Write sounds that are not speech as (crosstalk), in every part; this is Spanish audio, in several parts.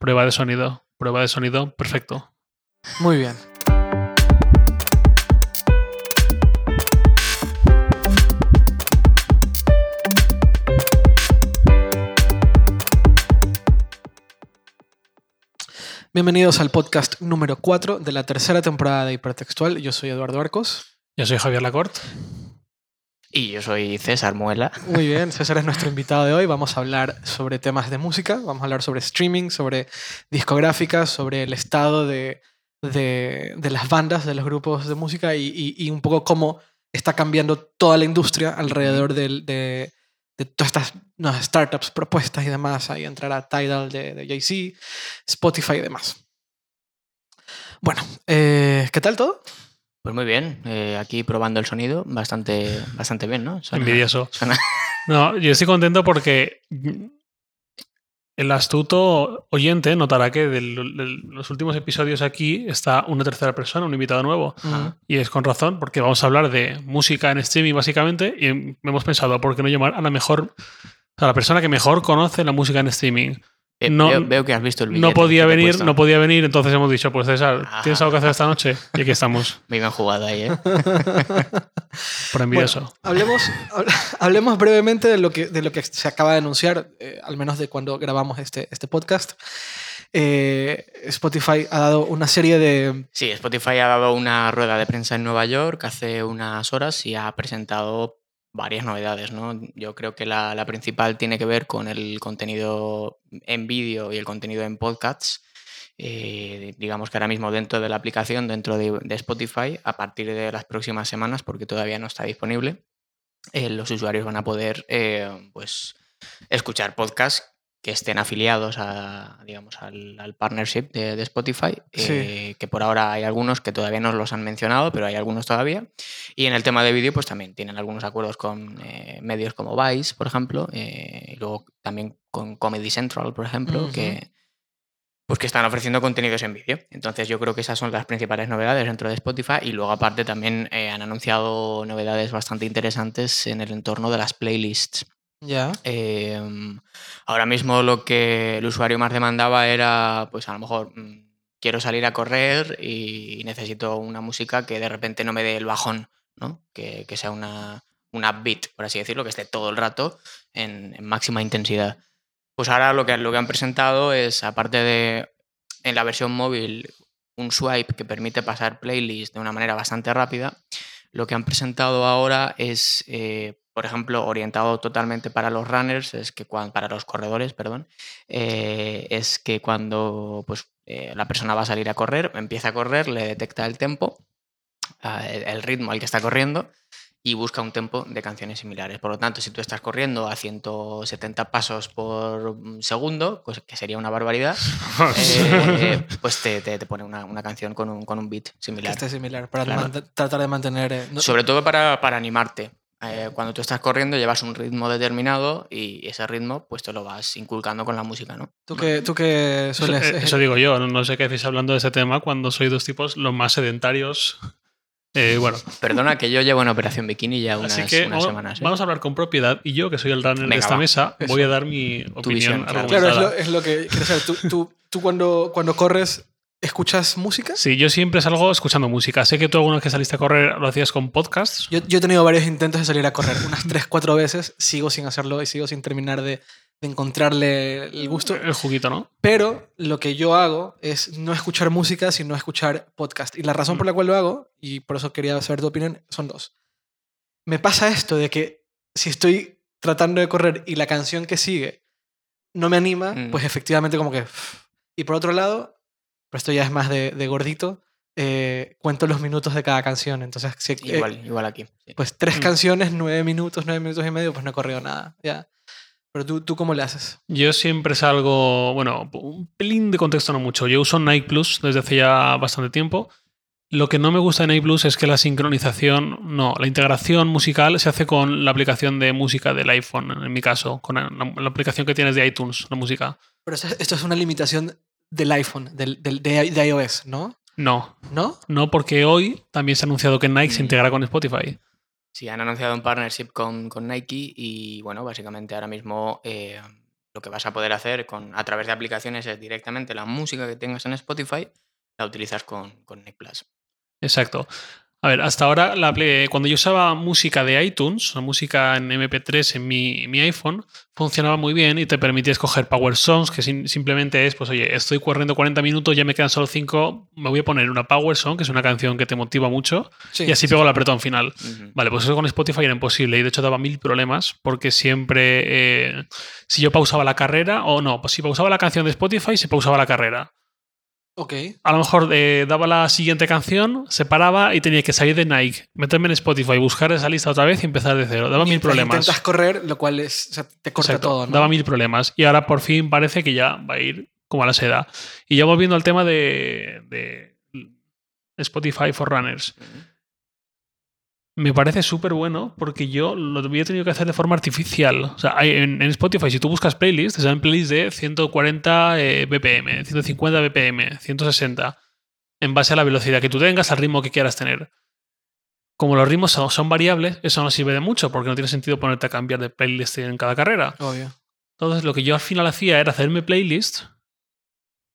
Prueba de sonido. Prueba de sonido, perfecto. Muy bien. Bienvenidos al podcast número 4 de la tercera temporada de Hipertextual. Yo soy Eduardo Arcos. Yo soy Javier Lacorte. Y yo soy César Muela. Muy bien, (laughs) César es nuestro invitado de hoy. Vamos a hablar sobre temas de música, vamos a hablar sobre streaming, sobre discográficas, sobre el estado de, de, de las bandas, de los grupos de música y, y- y un poco cómo está cambiando toda la industria alrededor del- de, de todas estas nuevas startups, propuestas y demás. Ahí entrará Tidal de, de Jay-Z, Spotify y demás. Bueno, eh, ¿qué tal todo? Pues muy bien, eh, aquí probando el sonido, bastante, bastante bien, ¿no? Suena- Envidioso. suena- (laughs) No, yo estoy contento porque el astuto oyente notará que de los últimos episodios aquí está una tercera persona, un invitado nuevo. Y es con razón, porque vamos a hablar de música en streaming básicamente y hemos pensado, ¿por qué no llamar a la mejor, a la persona que mejor conoce la música en streaming? Eh, No- veo, veo que has visto el No podía venir, no podía venir, entonces hemos dicho, pues César, Ajá. ¿tienes algo que hacer esta noche? Y aquí estamos, (laughs) Muy bien jugado ahí, ¿eh? (laughs) por envidioso. Bueno, hablemos, hab- (laughs) hablemos brevemente de lo, que, de lo que se acaba de anunciar, eh, al menos de cuando grabamos este, este podcast. Eh, Spotify ha dado una serie de... Sí, Spotify ha dado una rueda de prensa en Nueva York hace unas horas y ha presentado varias novedades, ¿no? Yo creo que la, principal tiene que ver con el contenido en vídeo y el contenido en podcasts. Eh, digamos que ahora mismo dentro de la aplicación, dentro de, de Spotify, a partir de las próximas semanas, porque todavía no está disponible, eh, los usuarios van a poder eh, pues, escuchar podcasts que estén afiliados a, digamos, al, al partnership de, de Spotify, Sí. eh, que por ahora hay algunos que todavía no los han mencionado, pero hay algunos todavía. Y en el tema de vídeo, pues también tienen algunos acuerdos con eh, medios como Vice, por ejemplo, eh, y luego también con Comedy Central, por ejemplo, Ujú. que, pues que están ofreciendo contenidos en vídeo. Entonces yo creo que esas son las principales novedades dentro de Spotify y luego aparte también eh, han anunciado novedades bastante interesantes en el entorno de las playlists. Ya. Eh, ahora mismo lo que el usuario más demandaba era, pues a lo mejor mm, quiero salir a correr y necesito una música que de repente no me dé el bajón, ¿no? Que, que sea una, una beat, por así decirlo, que esté todo el rato en, en máxima intensidad. Pues ahora lo que, lo que han presentado es, aparte de en la versión móvil, un swipe que permite pasar playlists de una manera bastante rápida, lo que han presentado ahora es, eh, por ejemplo, orientado totalmente para los runners, es que cuan- para los corredores, perdón, eh, es que cuando pues, eh, la persona va a salir a correr, empieza a correr, le detecta el tempo, ah, el, ritmo al que está corriendo y busca un tempo de canciones similares. Por lo tanto, si tú estás corriendo a 170 pasos por mm, segundo, pues, que sería una barbaridad, (laughs) eh, pues te, te- te pone una, una canción con un, con un beat Que similar. esté similar, para Claro. tratar de mantener... eh, no- Sobre todo para, para animarte. Eh, cuando tú estás corriendo llevas un ritmo determinado y ese ritmo pues te lo vas inculcando con la música, ¿no? tú que, tú Eso, sueles... eh, eso digo yo, no, sé qué decís hablando de ese tema cuando soy dos tipos los más sedentarios. Eh, bueno, Perdona que yo llevo en Operación Bikini ya unas, así que unas vamos, semanas. ¿eh? vamos a hablar con propiedad y yo, que soy el runner de esta va. mesa, Eso. voy a dar mi opinión visión, claro. Claro, es lo, es lo que quiero saber. ¿Tú, tú, tú cuando, cuando corres, escuchas música? Sí, yo siempre salgo escuchando música. Sé que tú alguna vez que saliste a correr lo hacías con podcasts. Yo, yo he tenido varios intentos de salir a correr, unas 3, 4 veces, sigo sin hacerlo y sigo sin terminar de, de encontrarle el gusto. El juguito, ¿no? Pero lo que yo hago es no escuchar música, sino escuchar podcast. Y la razón por la cual lo hago, y por eso quería saber tu opinión, son dos. Me pasa esto de que si estoy tratando de correr y la canción que sigue no me anima, Mm. pues efectivamente como que... Y por otro lado, pero esto ya es más de, de gordito, eh, cuento los minutos de cada canción. Entonces, si, eh, Igual, igual aquí. sí. pues tres Mm. canciones, nueve minutos, nueve minutos y medio, pues no he corrido nada. Ya. Pero tú, ¿tú cómo le haces? Yo siempre salgo, bueno, un pelín de contexto no mucho. Yo uso Nike Plus desde hace ya bastante tiempo. Lo que no me gusta de Nike Plus es que la sincronización, no, la integración musical se hace con la aplicación de música del iPhone, en mi caso, con la, la aplicación que tienes de iTunes, la música. Pero esto es una limitación del iPhone, del, del- de, de iOS, ¿no? No, ¿No? no, porque hoy también se ha anunciado que Nike se Mm. integra con Spotify. Sí, han anunciado un partnership con, con Nike y bueno, básicamente ahora mismo eh, lo que vas a poder hacer con, a través de aplicaciones es directamente la música que tengas en Spotify, la utilizas con, con Nick Plus. Exacto. A ver, hasta ahora, la Play- cuando yo usaba música de iTunes, o música en MP3 en mi, mi iPhone, funcionaba muy bien y te permitía escoger Power Songs, que sim- simplemente es, pues oye, estoy corriendo 40 minutos, ya me quedan solo 5, me voy a poner una Power Song, que es una canción que te motiva mucho, Sí. y así pego el apretón final. Vale, pues eso con Spotify era imposible y de hecho daba mil problemas porque siempre, eh, si yo pausaba la carrera o no, pues si pausaba la canción de Spotify, se pausaba la carrera. Ok. A lo mejor eh, daba la siguiente canción, se paraba y tenía que salir de Nike, meterme en Spotify, buscar esa lista otra vez y empezar de cero. Daba mil problemas. Intentas correr, lo cual es, o sea, te corta Exacto, todo, ¿no? Daba mil problemas. Y ahora por fin parece que ya va a ir como a la seda. Y ya volviendo al tema de, de Spotify for Runners. Me parece súper bueno porque yo lo había tenido que hacer de forma artificial. O sea, en, en Spotify, si tú buscas playlists, te salen playlists de 140 eh, BPM, 150 BPM, 160, en base a la velocidad que tú tengas, al ritmo que quieras tener. Como los ritmos son, son variables, eso no sirve de mucho porque no tiene sentido ponerte a cambiar de playlist en cada carrera. Obvio. Entonces, lo que yo al final hacía era hacerme playlists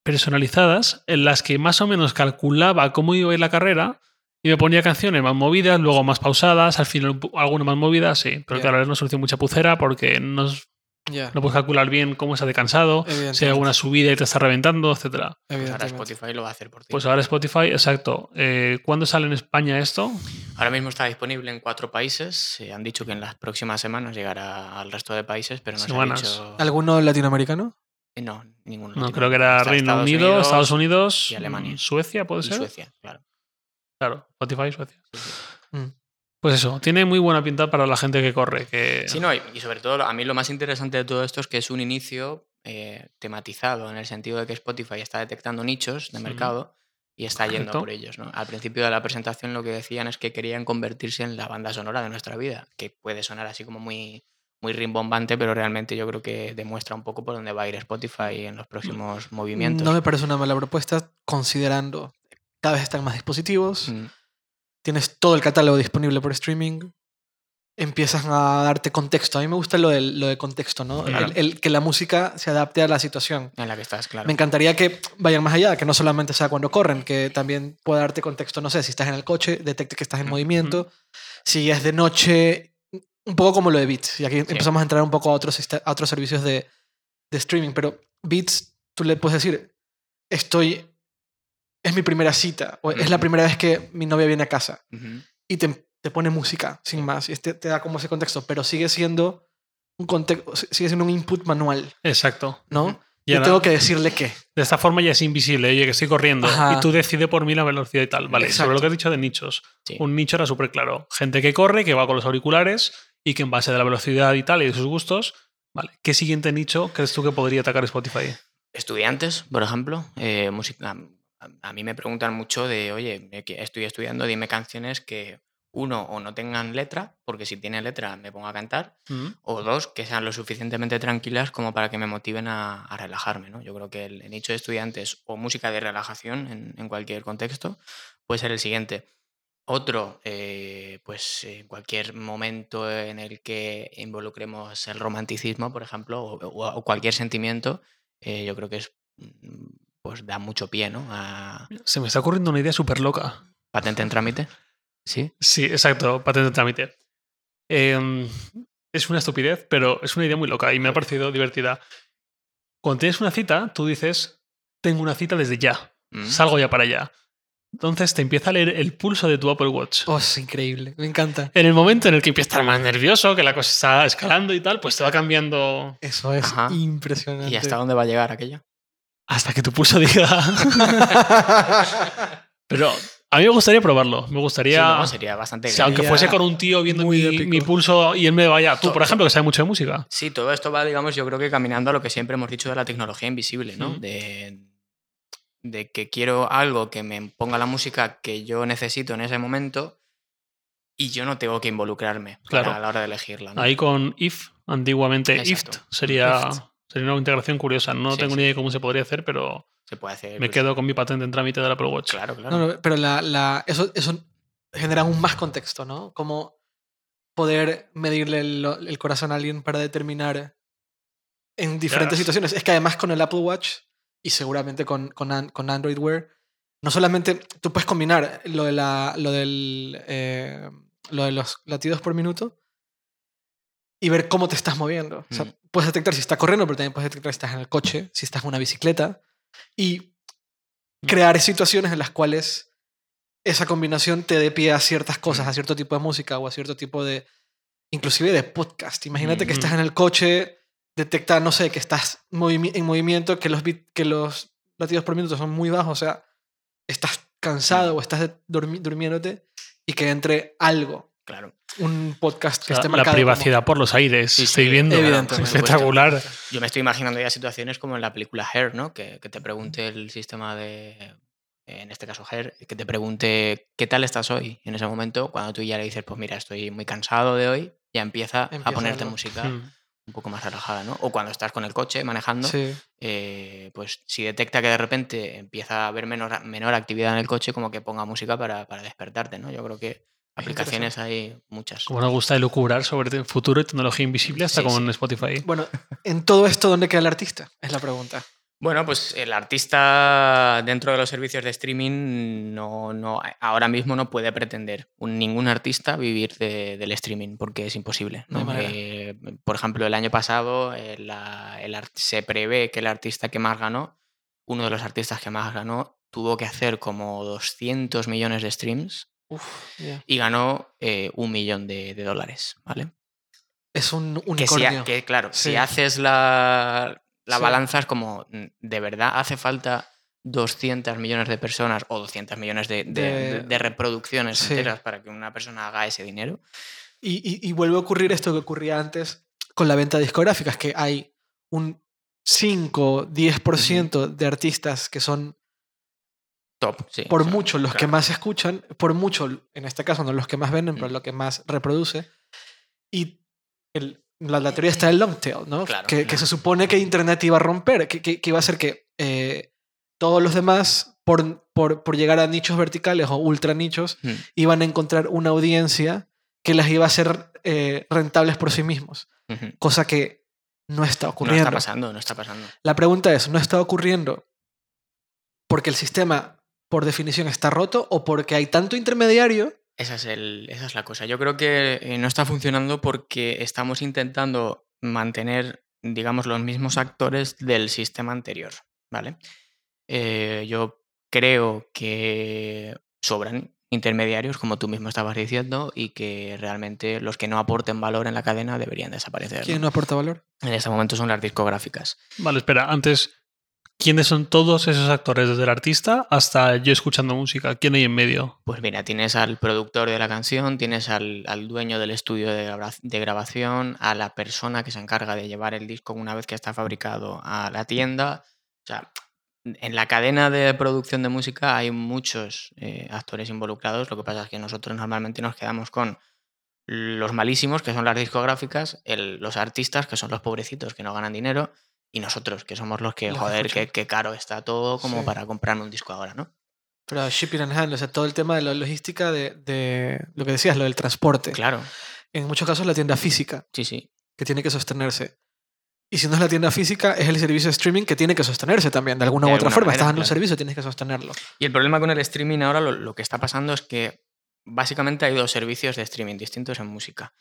personalizadas en las que más o menos calculaba cómo iba a ir la carrera y me ponía canciones más movidas, luego más pausadas, al final algunas más movidas, sí. Pero Ya. claro, es una solución mucha pucera porque no, no puedes calcular bien cómo estás de cansado, si hay alguna subida y te está reventando, etcétera. Pues ahora. Spotify lo va a hacer por ti. Pues ahora Spotify, exacto. Eh, ¿Cuándo sale en España esto? Ahora mismo está disponible en cuatro países. eh, han dicho que en las próximas semanas llegará al resto de países, pero no Semanas. se ha dicho. ¿Alguno latinoamericano? Eh, No, ninguno. No, creo que era Está Reino Estados Unido, Estados Unidos, y Alemania. Suecia, ¿puede y ser? Suecia, claro. Claro, Spotify, Suecia. Mm. Pues eso, tiene muy buena pinta para la gente que corre. Que... Sí, no, y, y sobre todo a mí lo más interesante de todo esto es que es un inicio eh, tematizado en el sentido de que Spotify está detectando nichos de mercado y está yendo por ellos. ¿no? Al principio de la presentación lo que decían es que querían convertirse en la banda sonora de nuestra vida, que puede sonar así como muy, muy rimbombante, pero realmente yo creo que demuestra un poco por dónde va a ir Spotify en los próximos movimientos. No me parece una mala propuesta, considerando cada vez están más dispositivos, Mm, tienes todo el catálogo disponible por streaming, empiezas a darte contexto. A mí me gusta lo, del- lo de contexto, ¿no? Claro. El, el que la música se adapte a la situación. En la que estás, claro. Me encantaría que vayan más allá, que no solamente sea cuando corren, que también pueda darte contexto, no sé, si estás en el coche, detecte que estás en Ujú. movimiento, si es de noche, un poco como lo de Beats. Y aquí empezamos a entrar un poco a otros, a otros servicios de, de streaming, pero Beats, tú le puedes decir, estoy, es mi primera cita, o es la primera vez que mi novia viene a casa, y te, te pone música, sin más, y este te da como ese contexto, pero sigue siendo un contexto, sigue siendo un input manual, Exacto. ¿no? Y Yo ahora- tengo que decirle qué. De esta forma ya es invisible, oye, que estoy corriendo. Ajá. Y tú decides por mí la velocidad y tal. Vale, Exacto. sobre lo que has dicho de nichos. Sí. Un nicho era súper claro. Gente que corre, que va con los auriculares y que en base de la velocidad y tal y de sus gustos. Vale, ¿qué siguiente nicho crees tú que podría atacar Spotify? Estudiantes, por ejemplo, eh, música. A, a mí me preguntan mucho de, oye, estoy estudiando, dime canciones que, uno, o no tengan letra, porque si tienen letra me pongo a cantar, Mm. o dos, que sean lo suficientemente tranquilas como para que me motiven a, a relajarme. ¿no? Yo creo que el, el nicho de estudiantes o música de relajación en, en cualquier contexto puede ser el siguiente. Otro, eh, pues en cualquier momento en el que involucremos el romanticismo, por ejemplo, o, o- o cualquier sentimiento, eh, yo creo que es mm, pues da mucho pie, ¿no? A Se me está ocurriendo una idea súper loca. patente en trámite. Sí. Sí, exacto, patente de trámite. Eh, es una estupidez, pero es una idea muy loca y me ha parecido divertida. Cuando tienes una cita, tú dices, tengo una cita desde ya, Mm. salgo ya para allá. Entonces te empieza a leer el pulso de tu Apple Watch. Oh, es increíble. Me encanta. En el momento en el que empiezas a estar más nervioso, que la cosa está escalando y tal, pues te va cambiando Eso es Ajá. impresionante. ¿Y hasta dónde va a llegar aquello? Hasta que tu pulso diga. (laughs) Pero a mí me gustaría probarlo. Me gustaría. Sí, no, sería bastante o sea, aunque fuese con un tío viendo mi, pulso y él me vaya. Tú, por ejemplo, que sabes mucho de música. Sí, todo esto va, digamos, yo creo que caminando a lo que siempre hemos dicho de la tecnología invisible, ¿no? Mm. De, de que quiero algo que me ponga la música que yo necesito en ese momento y yo no tengo que involucrarme Claro. a la hora de elegirla. ¿no? Ahí con if, antiguamente Exacto. IFT, sería, IFT. Sería una integración curiosa. No Sí, tengo sí. ni idea de cómo se podría hacer, pero Se puede hacer. me pues, quedo con mi patente en trámite del Apple Watch. Claro, claro. No, no, pero la, la- eso, eso genera aún más contexto, ¿no? Como poder medirle el, el corazón a alguien para determinar en diferentes situaciones. Es que además con el Apple Watch y seguramente con, con Android Wear, no solamente tú puedes combinar lo, de la, lo, del, eh, lo de los latidos por minuto y ver cómo te estás moviendo. O sea, Mm. puedes detectar si estás corriendo, pero también puedes detectar si estás en el coche, si estás en una bicicleta y crear situaciones en las cuales esa combinación te dé pie a ciertas cosas, Mm. a cierto tipo de música o a cierto tipo de, inclusive de podcast. Imagínate que Mm. estás en el coche, detecta, no sé, que estás en movimiento, que los, bit- que los latidos por minuto son muy bajos, o sea, estás cansado Mm. o estás durmi- durmiéndote y que entre algo, Claro. un podcast O que sea, esté la marcado como- privacidad por los aires. Sí, sí, Estoy viendo. evidentemente. Espectacular. Yo me estoy imaginando ya situaciones como en la película Hair, ¿no? Que, que te pregunte el sistema de, en este caso Hair, que te pregunte qué tal estás hoy. Y en ese momento, cuando tú ya le dices, pues mira, estoy muy cansado de hoy, ya empieza, Empieza a ponerte algo. música Mm. un poco más relajada, ¿no? O cuando estás con el coche manejando, Sí. eh, pues si detecta que de repente empieza a haber menor, menor actividad en el coche, como que ponga música para, para despertarte, ¿no? Yo creo que aplicaciones hay muchas. Como nos gusta elucubrar sobre el futuro y tecnología invisible, hasta Sí, como sí. en Spotify. Bueno, en todo esto, ¿dónde queda el artista? Es la pregunta. Bueno, pues el artista dentro de los servicios de streaming no, no, ahora mismo no puede pretender un- ningún artista vivir de- del streaming porque es imposible. No. Eh, por ejemplo, el año pasado eh, la- el ar- se prevé que el artista que más ganó, uno de los artistas que más ganó, tuvo que hacer como 200 millones de streams Uf, y ganó eh, un millón de, de dólares, ¿vale? Es un Que, si unicornio. que, claro, Sí. si haces la, la Sí. balanza es como, mm, ¿de verdad hace falta 200 millones de personas o 200 millones de, de- De- de- de reproducciones Sí. enteras para que una persona haga ese dinero? Y, y- y vuelve a ocurrir esto que ocurría antes con la venta discográfica, es que hay un 5, 10% de artistas que son Top, sí. por o sea, mucho los que claro. más escuchan, por mucho, en este caso no los que más venden, pero Mm. lo que más reproduce. Y el- la, la teoría está del long tail, ¿no? Claro, que, que claro. se supone que Internet iba a romper, que, que- que iba a ser que eh, todos los demás, por, por, por llegar a nichos verticales o ultra nichos, Mm, iban a encontrar una audiencia que las iba a hacer eh, rentables por sí mismos, cosa que no está No ocurriendo. está pasando, no está pasando. La pregunta es, ¿no está ocurriendo porque el sistema, por definición, está roto o porque hay tanto intermediario? Esa es, el, esa es la cosa. Yo creo que eh, no está funcionando porque estamos intentando mantener, digamos, los mismos actores del sistema anterior, ¿vale? Eh, yo creo que sobran intermediarios, como tú mismo estabas diciendo, y que realmente los que no aporten valor en la cadena deberían desaparecer. ¿Quién ¿no? no aporta valor? En este momento son las discográficas. Vale, espera, antes, ¿quiénes son todos esos actores? Desde el artista hasta yo escuchando música. ¿Quién hay en medio? Pues mira, tienes al productor de la canción, tienes al, dueño del estudio de, graba- de grabación, a la persona que se encarga de llevar el disco una vez que está fabricado a la tienda. O sea, en la cadena de producción de música hay muchos eh, actores involucrados. Lo que pasa es que nosotros normalmente nos quedamos con los malísimos, que son las discográficas, los artistas, que son los pobrecitos que no ganan dinero, y nosotros, que somos los que, Los joder, qué, qué caro está todo como Sí. para comprarme un disco ahora, ¿no? Pero shipping and handling, o sea, todo el tema de la logística de, de lo que decías, lo del transporte. Claro, En muchos casos la tienda física, sí, sí. que tiene que sostenerse. Y si no es la tienda física, es el servicio de streaming que tiene que sostenerse también, de alguna De u otra alguna forma. manera, Estás dando un claro. servicio, tienes que sostenerlo. Y el problema con el streaming ahora lo, lo que está pasando es que básicamente hay dos servicios de streaming distintos en música.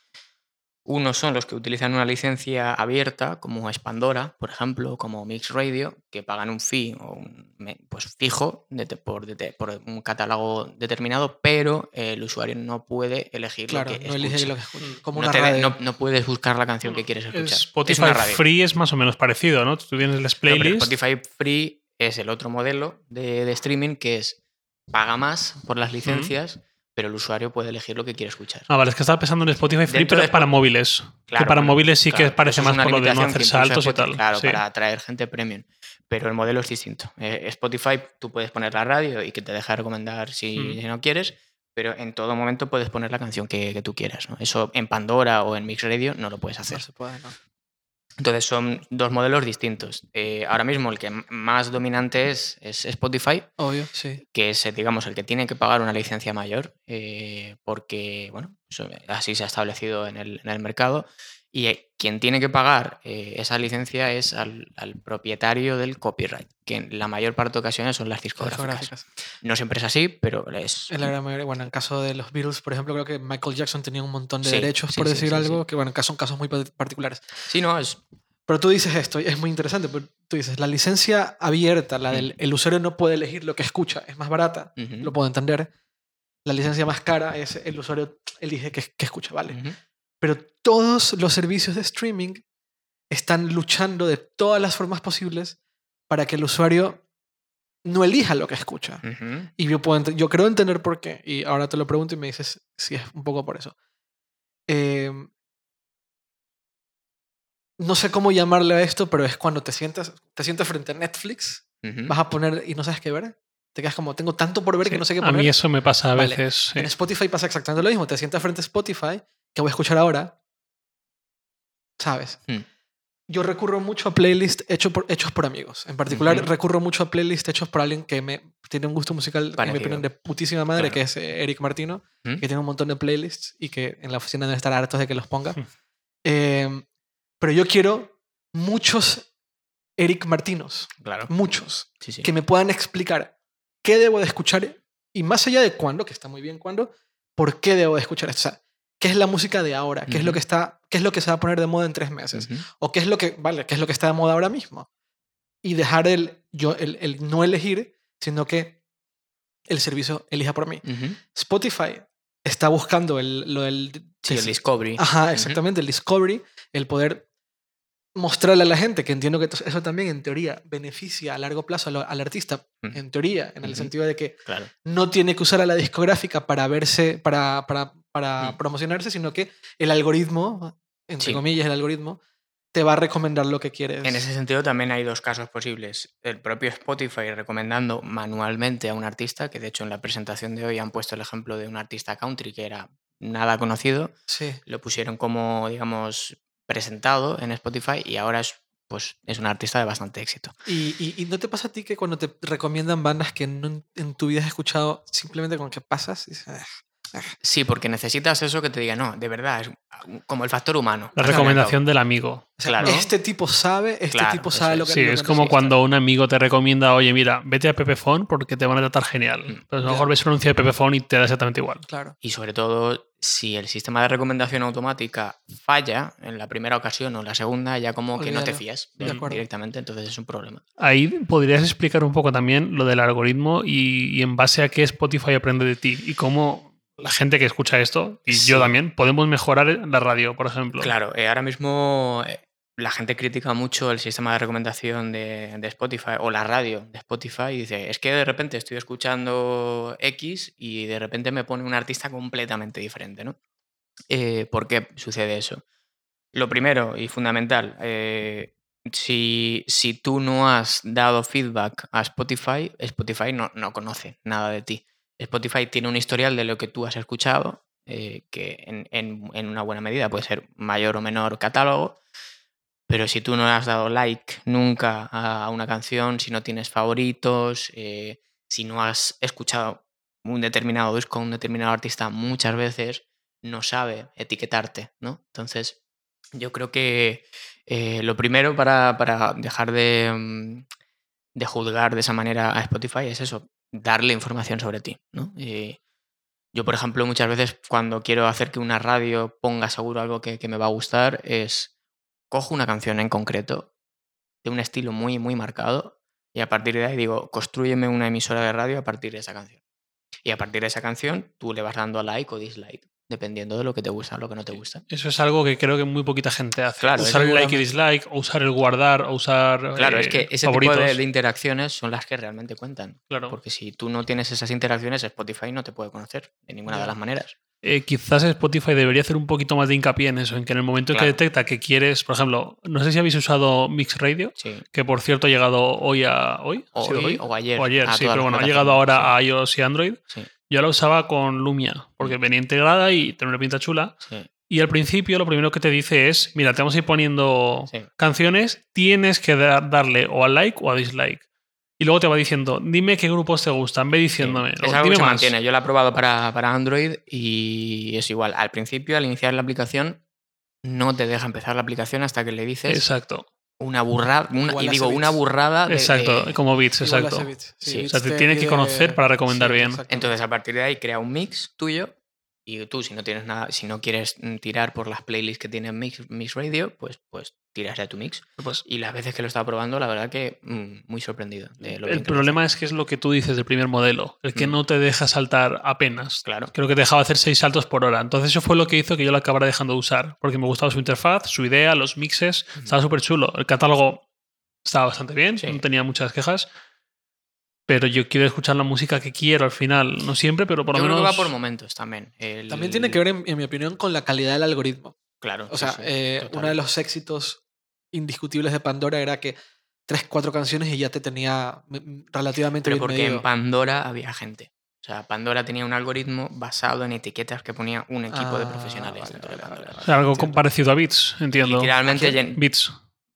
Unos son los que utilizan una licencia abierta, como es Pandora, por ejemplo, como Mix Radio, que pagan un fee o un pues fijo de por, de por un catálogo determinado, pero el usuario no puede elegir Claro, lo que no elige lo que escucha. Como no, una radio. no- no puedes buscar la canción que quieres escuchar. Es Spotify una radio. Free es más o menos parecido, ¿no? Tú tienes las playlists. Spotify Free es el otro modelo de, de streaming que es paga más por las licencias, pero el usuario puede elegir lo que quiere escuchar. Ah, vale, es que estaba pensando en Spotify Free, Dentro pero es para móviles. que Claro, para bueno, móviles sí claro, que parece más por lo de no hacer que saltos y tal. Claro, sí. para atraer gente premium. Pero el modelo es distinto. Eh, Spotify tú puedes poner la radio y que te deja recomendar si, Mm. si no quieres, pero en todo momento puedes poner la canción que, que tú quieras. ¿no? Eso en Pandora o en Mix Radio no lo puedes hacer. No se puede, no. Entonces son dos modelos distintos. Eh, ahora mismo el que más dominante es, es Spotify, Obvio, sí. que es, eh, digamos, el que tiene que pagar una licencia mayor, eh, porque, bueno, así se ha establecido en el, en el mercado. Y eh, quien tiene que pagar eh, esa licencia es al, al propietario del copyright, que en la mayor parte de ocasiones son las discográficas. discográficas. No siempre es así, pero es... En la gran mayoría, bueno, en caso de los Beatles, por ejemplo, creo que Michael Jackson tenía un montón de Sí, derechos, sí, por sí, decir algo, que bueno, son casos muy pa- particulares. Sí, no, es... Pero tú dices esto, y es muy interesante, pero tú dices, la licencia abierta, la del el usuario no puede elegir lo que escucha, es más barata, Ujú, lo puedo entender. La licencia más cara es el usuario elige qué, qué escucha, ¿vale? ujú. Pero todos los servicios de streaming están luchando de todas las formas posibles para que el usuario no elija lo que escucha. Ujú. Y yo, puedo yo creo entender por qué. Y ahora te lo pregunto y me dices si es un poco por eso. Eh, no sé cómo llamarle a esto, pero es cuando te sientas, te sientas frente a Netflix, Ujú. vas a poner y no sabes qué ver. Te quedas como, tengo tanto por ver que no sé qué A poner. mí eso me pasa a Vale. veces. sí. En Spotify pasa exactamente lo mismo. Te sientas frente a Spotify, que voy a escuchar ahora. ¿Sabes? Hmm. Yo recurro mucho a playlists hecho por, hechos por amigos. En particular, Ujú. recurro mucho a playlists hechos por alguien que me tiene un gusto musical, en mi opinión, de putísima madre, Claro. que es eh, Eric Martino, Ujú. que tiene un montón de playlists y que en la oficina deben estar hartos de que los ponga. Hmm. (laughs) Eh, pero yo quiero muchos Eric Martinos, Claro. muchos, Sí, sí. que me puedan explicar qué debo de escuchar y más allá de cuándo, que está muy bien cuándo, por qué debo de escuchar esto. O sea, ¿qué es la música de ahora? ¿Qué es lo que está, qué es lo que se va a poner de moda en tres meses? Ujú. ¿O qué es lo que, vale, qué es lo que está de moda ahora mismo? Y dejar el, yo, el, el no elegir, sino que el servicio elija por mí. Ujú. Spotify está buscando el, lo del... Sí, el Discovery. Ajá, exactamente, el discovery, el poder mostrarle a la gente, que entiendo que eso también en teoría beneficia a largo plazo al, al artista, en teoría, en el sentido de que Claro. no tiene que usar a la discográfica para verse, para, para, para Mm. promocionarse, sino que el algoritmo, entre Sí. comillas, el algoritmo, te va a recomendar lo que quieres. En ese sentido también hay dos casos posibles. El propio Spotify recomendando manualmente a un artista, que de hecho en la presentación de hoy han puesto el ejemplo de un artista country que era nada conocido, Sí. lo pusieron como, digamos, presentado en Spotify y ahora es, pues, es un artista de bastante éxito. Y, y, y no te pasa a ti que cuando te recomiendan bandas que no en, en tu vida has escuchado, simplemente con que pasas, dices, "Ah, Sí, porque necesitas eso que te diga, no, de verdad, es como el factor humano. La recomendación del amigo. o sea, Claro. este tipo sabe, este Claro, tipo sabe es. lo que Sí, lo es que como necesita". cuando un amigo te recomienda, oye, mira, vete a Pepefon porque te van a tratar genial. Mm, Pues a lo mejor ves un anuncio de Pepefon y te da exactamente igual. Claro. Y sobre todo, si el sistema de recomendación automática falla en la primera ocasión o la segunda, ya como que no te fías De de- acuerdo. directamente, entonces es un problema. Ahí podrías explicar un poco también lo del algoritmo y, y en base a qué Spotify aprende de ti y cómo la gente que escucha esto, y Sí. yo también, podemos mejorar la radio, por ejemplo. Claro, eh, ahora mismo eh, la gente critica mucho el sistema de recomendación de, de Spotify o la radio de Spotify y dice, es que de repente estoy escuchando X y de repente me pone un artista completamente diferente, ¿no? Eh, ¿Por qué sucede eso? Lo primero y fundamental, eh, si, si tú no has dado feedback a Spotify, Spotify no, no conoce nada de ti. Spotify tiene un historial de lo que tú has escuchado, eh, que en, una buena medida puede ser mayor o menor catálogo, pero si tú no has dado like nunca a una canción, si no tienes favoritos, eh, si no has escuchado un determinado disco, un determinado artista muchas veces, no sabe etiquetarte, ¿no? Entonces, yo creo que eh, lo primero para, dejar de, mm, de juzgar de esa manera a Spotify es eso, darle información sobre ti. Y yo, por ejemplo, muchas veces cuando quiero hacer que una radio ponga seguro algo que, me va a gustar es cojo una canción en concreto de un estilo muy, muy marcado y a partir de ahí digo, construyeme una emisora de radio a partir de esa canción. Y a partir de esa canción tú le vas dando like o dislike, dependiendo de lo que te gusta o lo que no te gusta. Eso es algo que creo que muy poquita gente hace. Claro, usar el like y dislike, o usar el guardar, o usar Claro, eh, es que ese favoritos. tipo de, de interacciones son las que realmente cuentan. Claro. Porque si tú no tienes esas interacciones, Spotify no te puede conocer de ninguna de las maneras. Eh, quizás Spotify debería hacer un poquito más de hincapié en eso, en que en el momento en que detecta que quieres, por ejemplo, no sé si habéis usado Mix Radio, Sí. que por cierto ha llegado hoy a. ¿Hoy? ¿Ha sido Hoy hoy? o ayer. O ayer, sí, pero bueno, ha llegado ahora a iOS y Android. Sí, Yo la usaba con Lumia, porque venía integrada y tiene una pinta chula. sí, Y al principio lo primero que te dice es, mira, te vamos a ir poniendo sí. canciones, tienes que dar- darle o a like o a dislike. Y luego te va diciendo, dime qué grupos te gustan, ve diciéndome. Sí, Es algo dime que se más. mantiene. Yo lo he probado para, para Android y es igual. Al principio, al iniciar la aplicación, no te deja empezar la aplicación hasta que le dices Exacto. Una burrada, una- y digo, una bits. burrada. de- Exacto, de- como Beats, Igual exacto. Sí, o beats sea, te tiene que conocer para recomendar bien. Entonces, a partir de ahí, crea un mix tuyo. Y tú, si no tienes nada, si no quieres mm, tirar por las playlists que tiene Mix, Mix Radio, pues, pues tiras de tu mix. Pues, Y las veces que lo estaba probando, la verdad que mm, muy sorprendido. De lo bien el problema es que es lo que tú dices del primer modelo, el que Mm. no te deja saltar apenas. Claro. Creo que te dejaba hacer seis saltos por hora. Entonces eso fue lo que hizo que yo lo acabara dejando de usar, porque me gustaba su interfaz, su idea, los mixes, estaba súper chulo. El catálogo estaba bastante bien, Sí. no tenía muchas quejas. Pero yo quiero escuchar la música que quiero al final. No siempre, pero por lo Yo creo menos. que va por momentos también. El- También tiene que ver, en, en mi opinión, con la calidad del algoritmo. Claro. O sea, sí, eh, uno de los éxitos indiscutibles de Pandora era que tres, cuatro canciones y ya te tenía mm, relativamente Pero bien porque medido. en Pandora había gente. O sea, Pandora tenía un algoritmo basado en etiquetas que ponía un equipo de Ah, profesionales vale, dentro de vale, Pandora. vale, sea, algo Entiendo. parecido a Beats, entiendo. Literalmente, ¿A Beats.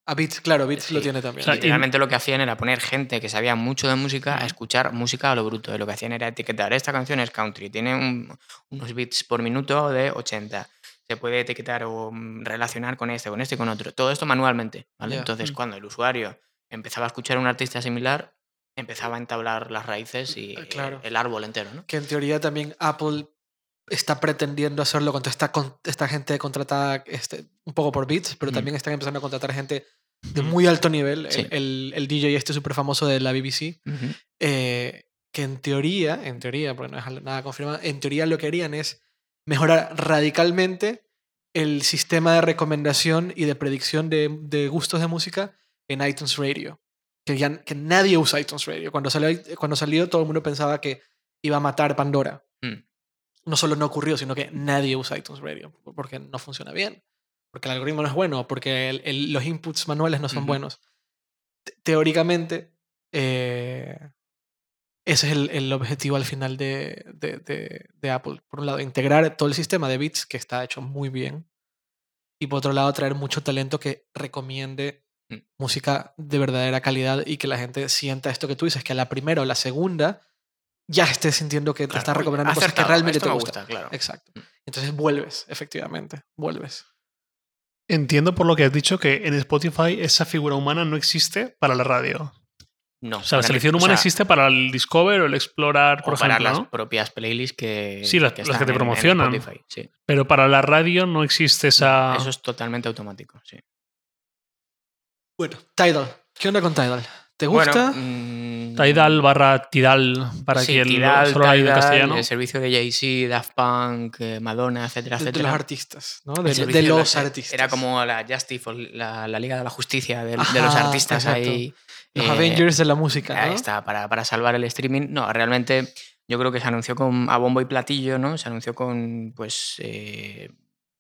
A Beats, claro, Beats lo Sí. tiene también. O sea, literalmente lo que hacían era poner gente que sabía mucho de música a escuchar música a lo bruto. Y lo que hacían era etiquetar, esta canción es country, tiene un- unos beats por minuto de 80. Se puede etiquetar o mm, relacionar con este, con este con otro. Todo esto manualmente, ¿vale? Ya. Entonces, Mm. cuando el usuario empezaba a escuchar a un artista similar, empezaba a entablar las raíces y Eh, claro. el árbol entero, ¿no? que en teoría también Apple está pretendiendo hacerlo con toda esta, con esta gente contratada este, un poco por Beats, pero Mm. también están empezando a contratar gente de muy alto nivel. El- Sí. El, el DJ este súper famoso de la BBC, Ujú. eh, que en teoría, en teoría, porque no es nada confirmado, en teoría lo que harían es mejorar radicalmente el sistema de recomendación y de predicción de, de gustos de música en iTunes Radio. Que, ya, que nadie usa iTunes Radio. Cuando salió, cuando salió todo el mundo pensaba que iba a matar Pandora. Mm. No solo no ocurrió, sino que nadie usa iTunes Radio porque no funciona bien. Porque el algoritmo no es bueno, porque el- el- los inputs manuales no son buenos. Te- Teóricamente, eh, ese es el, el objetivo al final de, de- de- de Apple. Por un lado, integrar todo el sistema de bits, que está hecho muy bien. Y por otro lado, traer mucho talento que recomiende Mm. música de verdadera calidad y que la gente sienta esto que tú dices, que a la primera o la segunda ya estés sintiendo que Claro, oye, recomendando cosas que realmente te me gustan. gusta, claro. Exacto. Mm. Entonces vuelves, efectivamente, vuelves. Entiendo por lo que has dicho que en Spotify esa figura humana no existe para la radio. No. O sea, la selección o humana sea, existe para el Discover o el Explorar, por o para ejemplo, las ¿no? propias playlists que, Sí, las- las que están te en- en promocionan. Spotify, sí. Pero para la radio no existe esa... Eso es totalmente automático, sí. Bueno, Tidal. ¿Qué onda con Tidal? ¿Te Bueno, gusta? mm, Tidal barra Tidal, para sí, quien lo- Tidal, solo hay en Tidal, castellano. el servicio de Jay-Z, Daft Punk, eh, Madonna, etcétera, de, de etcétera. los artistas, ¿no? El De, de los la- artistas. Era como la Justice, la, la Liga de la Justicia de, de los artistas exacto. ahí. los eh, Avengers de la música, Ahí ¿no? está, para, para salvar el streaming. No, realmente yo creo que se anunció con, a bombo y platillo, ¿no? Se anunció con, pues, eh,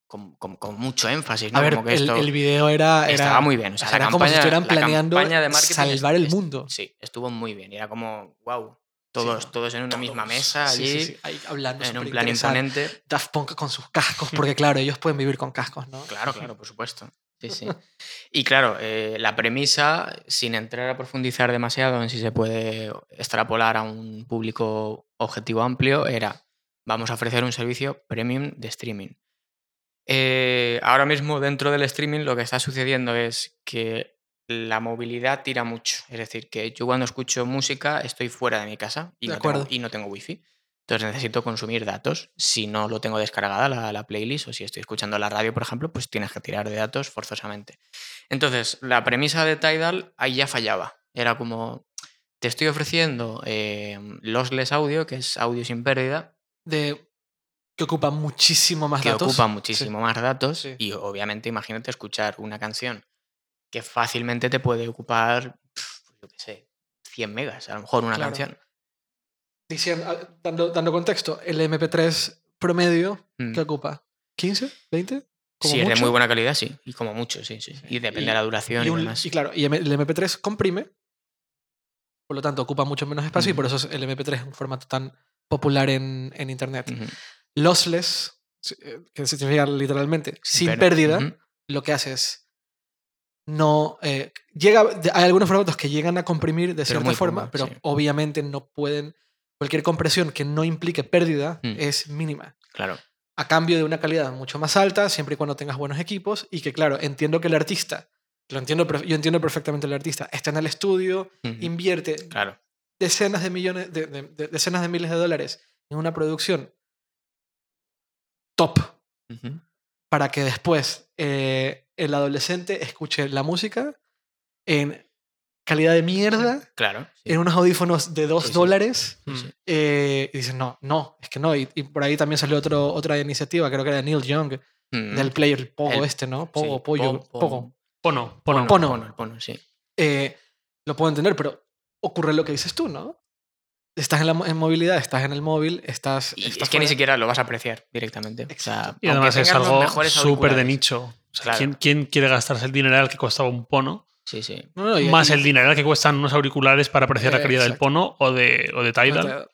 con, con- con mucho énfasis, ¿no? A ver, Como que el, esto el video era, era estaba muy bien. O sea, era como si estuvieran la planeando de salvar el es- mundo. Sí, estuvo muy bien. Y era como, wow, todos, todos en una misma mesa allí, sí, sí, ahí hablando en un plan imponente. Daft Punk con sus cascos, porque claro, ellos pueden vivir con cascos, ¿no? Claro, claro, por supuesto. Sí, sí. Y claro, eh, la premisa, sin entrar a profundizar demasiado en si se puede extrapolar a un público objetivo amplio, era vamos a ofrecer un servicio premium de streaming. Eh, ahora mismo dentro del streaming lo que está sucediendo es que la movilidad tira mucho. Es decir, que yo cuando escucho música estoy fuera de mi casa y, De no tengo, y no tengo wifi. Entonces necesito consumir datos. Si no lo tengo descargada la, la playlist o si estoy escuchando la radio, por ejemplo, pues tienes que tirar de datos forzosamente. Entonces, la premisa de Tidal ahí ya fallaba. Era como, te estoy ofreciendo eh, lossless audio, que es audio sin pérdida, De, que ocupa muchísimo más que datos. ocupa Sí. muchísimo más datos Sí. y obviamente imagínate escuchar una canción que fácilmente te puede ocupar, yo qué sé, 100 megas, a lo mejor una Claro. canción. Diciendo, dando, dando contexto, el MP3 promedio, Mm. ¿qué ocupa? ¿15? ¿20? Como Si es de muy buena calidad, sí, y como mucho, sí, sí. Y depende Y- de la duración y, Y, un- demás. y claro, y M- el MP3 comprime, por lo tanto ocupa mucho menos espacio y por eso es- el MP3 es un formato tan popular en, en Internet. Lossless, eh, que significa literalmente sin Pero- pérdida, lo que hace es no eh, llega hay algunos formatos que llegan a comprimir de cierta forma poco, pero sí. obviamente no pueden cualquier compresión que no implique pérdida Mm. es mínima Claro. a cambio de una calidad mucho más alta, siempre y cuando tengas buenos equipos y que, claro, entiendo que el artista, lo entiendo, yo entiendo perfectamente el artista, está en el estudio, invierte Claro. decenas de millones, de, de- de- decenas de miles de dólares en una producción top Ujú. para que después eh, el adolescente escuche la música en calidad de mierda, Claro. sí. en unos audífonos de 2 Sí, sí. dólares. Sí. eh, y dicen, no, no, es que no. Y, y por ahí también salió otro, otra iniciativa, creo que era de Neil Young, Mm. del player Pogo El- este, ¿no? Pogo, Sí, Pollo, po- Pogo. Pono, pono. Pono. Pono, el pono, sí. Eh, lo puedo entender, pero ocurre lo que dices tú, ¿no? Estás en, la, en movilidad, estás en el móvil, estás... Y estás es que ni siquiera lo vas a apreciar directamente. O sea. Y además es algo súper de nicho. O sea, Claro. ¿quién, quién quiere gastarse el dineral que costaba un pono? Sí, sí. No, no, y- más y- el dineral que cuestan unos auriculares para apreciar la Eh, calidad del pono o de, o de Tidal.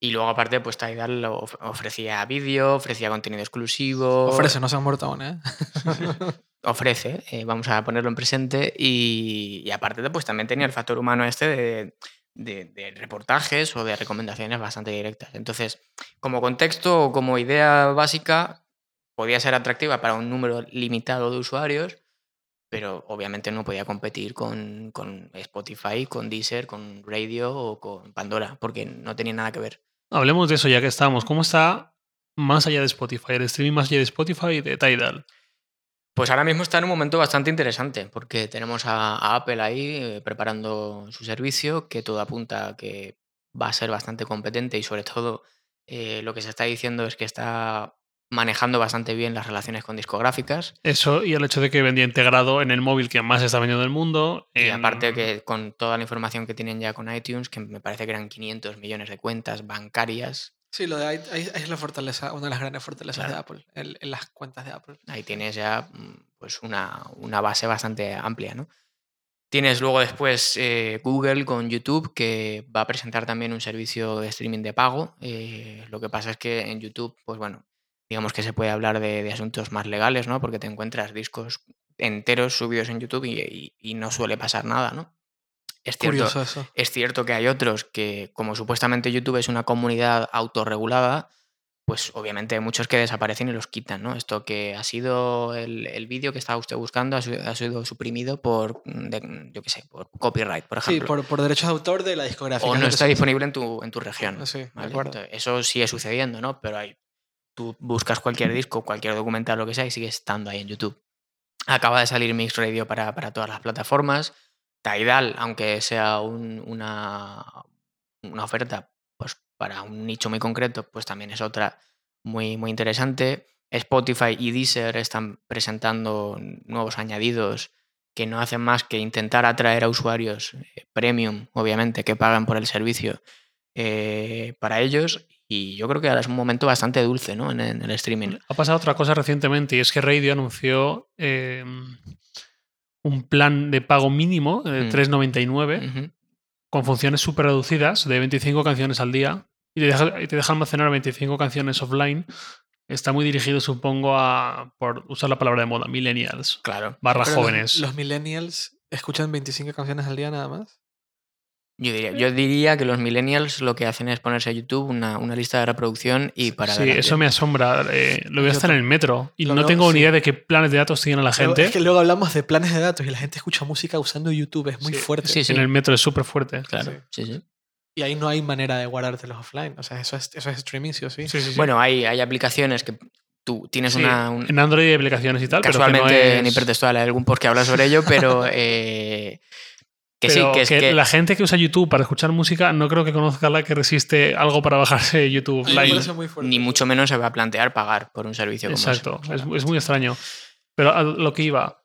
Y luego, aparte, pues Tidal of- ofrecía vídeo, ofrecía contenido exclusivo. Ofrece, no se han muerto aún, ¿eh? (laughs) ofrece, eh, vamos a ponerlo en presente, y, y aparte pues también tenía el factor humano este de, de- reportajes o de recomendaciones bastante directas. Entonces, como contexto o como idea básica, podía ser atractiva para un número limitado de usuarios, pero obviamente no podía competir con, con Spotify, con Deezer, con Radio o con Pandora, porque no tenía nada que ver. Hablemos de eso ya que estamos. ¿Cómo está más allá de Spotify? El streaming más allá de Spotify y de Tidal. Pues ahora mismo está en un momento bastante interesante, porque tenemos a, a Apple ahí eh, preparando su servicio, que todo apunta a que va a ser bastante competente y sobre todo eh, lo que se está diciendo es que está manejando bastante bien las relaciones con discográficas Eso y el hecho de que vendía integrado en el móvil que más está vendiendo del mundo. y aparte que con toda la información que tienen ya con iTunes, que me parece que eran 500 millones de cuentas bancarias, Sí, lo de ahí, ahí es la fortaleza, una de las grandes fortalezas de. Apple, el- en las cuentas de Apple. ahí tienes ya mm, pues una, una base bastante amplia, ¿no? Tienes luego después eh, Google con YouTube, que va a presentar también un servicio de streaming de pago. Eh, lo que pasa es que en YouTube, pues bueno, digamos que se puede hablar de, de asuntos más legales, ¿no? Porque te encuentras discos enteros subidos en YouTube y, y- y no suele pasar nada, ¿no? Es cierto, Curioso eso. es cierto que hay otros que, como supuestamente YouTube es una comunidad autorregulada, pues obviamente hay muchos que desaparecen y los quitan, ¿no? Esto que ha sido el, el vídeo que estaba usted buscando ha sido, ha sido suprimido por, mm, de- yo qué sé, por copyright, por Sí, ejemplo. por, por derechos de autor de la discográfica. o no está disponible en tu, en tu región. Sí, de ¿vale? acuerdo. Entonces, eso sigue sucediendo, ¿no? Pero hay, tú buscas cualquier disco, cualquier documental, lo que sea, y sigue estando ahí en YouTube. Acaba de salir Mix Radio para, para todas las plataformas. Tidal, aunque sea un- una, una oferta pues, para un nicho muy concreto, pues también es otra muy, muy interesante. Spotify y Deezer están presentando nuevos añadidos que no hacen más que intentar atraer a usuarios eh, premium, obviamente, que pagan por el servicio eh, para ellos. Y yo creo que ahora es un momento bastante dulce ¿no? en, el streaming. Ha pasado otra cosa recientemente y es que Radio anunció eh, un plan de pago mínimo de Mm. 3,99 Ujú. con funciones súper reducidas de 25 canciones al día y te, deja, y te deja almacenar 25 canciones offline. Está muy dirigido, supongo, a, por usar la palabra de moda, millennials, Claro. barra Pero los- jóvenes. Los, millennials escuchan 25 canciones al día nada más. Yo diría, yo diría que los millennials lo que hacen es ponerse a YouTube una, una lista de reproducción y para sí, adelante. eso me asombra. eh, lo veo hasta en el metro y no tengo sí. ni idea de qué planes de datos tiene la gente. Es que luego hablamos de planes de datos y la gente escucha música usando YouTube, es muy Sí, fuerte. sí, sí. En el metro es súper fuerte. Claro, sí, sí. Y ahí no hay manera de guardártelos offline. O sea, eso es, eso es streaming, sí o sí. Sí, sí, sí. Bueno, hay, hay aplicaciones que tú tienes Sí, una... un- en Android hay aplicaciones y tal, pero que no casualmente en es- hipertextual hay algún post que habla sobre ello, pero... eh, que sí, pero que es que... la gente que usa YouTube para escuchar música no creo que conozca la que resiste algo para bajarse (laughs) YouTube Live. Ni mucho menos se va a plantear pagar por un servicio como ese. Exacto, es, es muy extraño. Pero a lo que iba,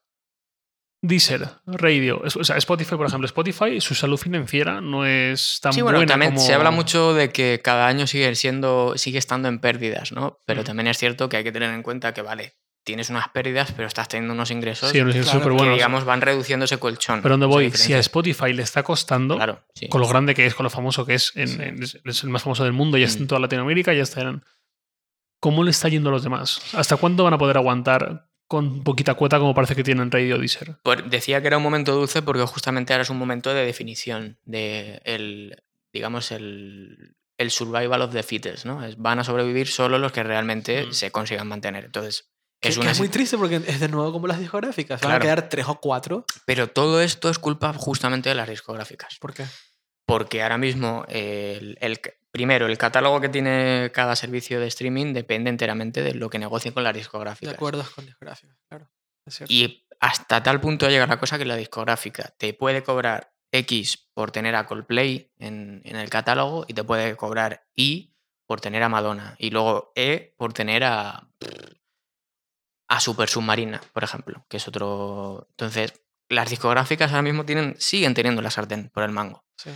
Deezer, Radio, o sea, Spotify, por ejemplo, Spotify, su salud financiera no es tan Sí, bueno, buena también como... se habla mucho de que cada año sigue siendo, sigue estando en pérdidas, ¿no? Pero Mm. también es cierto que hay que tener en cuenta que, vale, tienes unas pérdidas, pero estás teniendo unos ingresos Sí, unos Claro, súper que, buenos. digamos, van reduciendo ese colchón. Pero donde esa voy, si a Spotify le está costando, Claro, sí. con lo grande que es, con lo famoso que es, en- Sí. en- es, el más famoso del mundo, ya está en Mm. toda Latinoamérica, ya está en... ¿Cómo le está yendo a los demás? ¿Hasta cuándo van a poder aguantar con poquita cuota como parece que tienen Radio Deezer? Por- decía que era un momento dulce porque justamente ahora es un momento de definición de el, digamos, el, el survival of the fittest, ¿no? Es, van a sobrevivir solo los que realmente Mm. se consigan mantener. Entonces, Que, es que una es muy triste porque es de nuevo como las discográficas. Van a quedar tres o cuatro. Pero todo esto es culpa justamente de las discográficas. ¿Por qué? Porque ahora mismo, el, el primero, el catálogo que tiene cada servicio de streaming depende enteramente de lo que negocien con las De discográficas. acuerdo con discográficas, claro. Es. Y hasta tal punto llega la cosa que la discográfica te puede cobrar X por tener a Coldplay en, en el catálogo y te puede cobrar Y por tener a Madonna. Y luego E por tener a. a Super Submarina, por ejemplo, que es otro. Entonces, las discográficas ahora mismo tienen, siguen teniendo la sartén por el mango. Sí.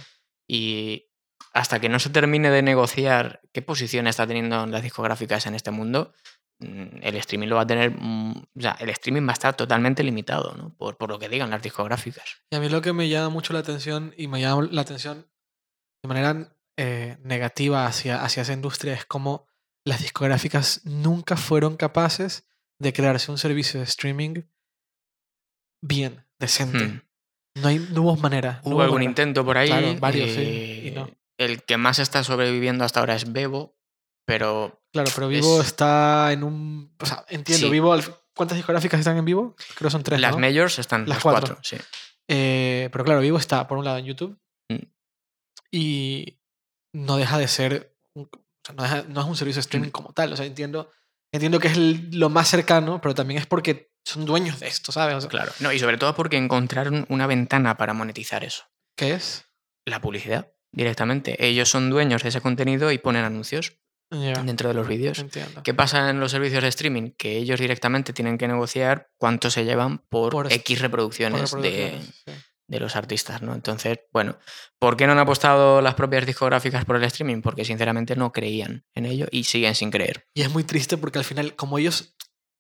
Y hasta que no se termine de negociar qué posición está teniendo las discográficas en este mundo, mm, el streaming lo va a tener. mm, O sea, el streaming va a estar totalmente limitado, ¿no? Por, por lo que digan las discográficas. Y a mí lo que me llama mucho la atención y me llama la atención de manera eh, negativa hacia, hacia esa industria es como las discográficas nunca fueron capaces de crearse un servicio de streaming bien, decente. Hmm. No, hay, no hubo manera. no Hubo algún manera. intento por ahí. Claro, varios, sí, y no. eh, El que más está sobreviviendo hasta ahora es Bebo, pero Claro, pero Vivo es- está en un... O sea, entiendo, Sí. Vivo... ¿Cuántas discográficas están en Vivo? Creo que son tres, las majors están Las cuatro. cuatro. sí. Eh, pero claro, Vivo está por un lado en YouTube Mm. y no deja de ser, un- o sea, no, deja- no es un servicio de streaming Mm. como tal. O sea, entiendo, entiendo que es el- lo más cercano, pero también es porque son dueños de esto, ¿sabes? O sea, Claro. No, y sobre todo porque encontraron una ventana para monetizar eso. ¿Qué es? La publicidad, directamente. Ellos son dueños de ese contenido y ponen anuncios dentro de los vídeos. entiendo. ¿Qué pasa en los servicios de streaming? Que ellos directamente tienen que negociar cuánto se llevan por, Por- X Por reproducciones, de, sí. De los artistas, ¿no? Entonces, bueno, ¿por qué no han apostado las propias discográficas por el streaming? Porque sinceramente no creían en ello y siguen sin creer. Y es muy triste porque al final, como ellos,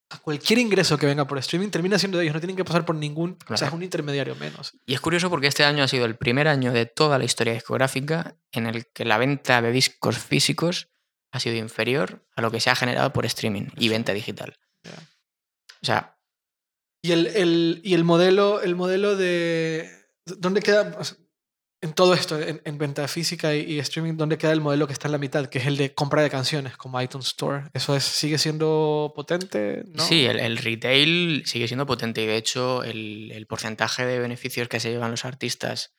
a cualquier ingreso que venga por streaming termina siendo de ellos, no tienen que pasar por ningún, o sea, es un intermediario menos. Y es curioso porque este año ha sido el primer año de toda la historia discográfica en el que la venta de discos físicos ha sido inferior a lo que se ha generado por streaming y venta digital. O sea, Y el, el- y el modelo, el modelo de. ¿Dónde queda? en todo esto, en, en venta física y, y streaming, ¿dónde queda el modelo que está en la mitad? Que es el de compra de canciones, como iTunes Store. ¿Eso es, sigue siendo potente? ¿No? sí, el, el retail sigue siendo potente y de hecho el, el porcentaje de beneficios que se llevan los artistas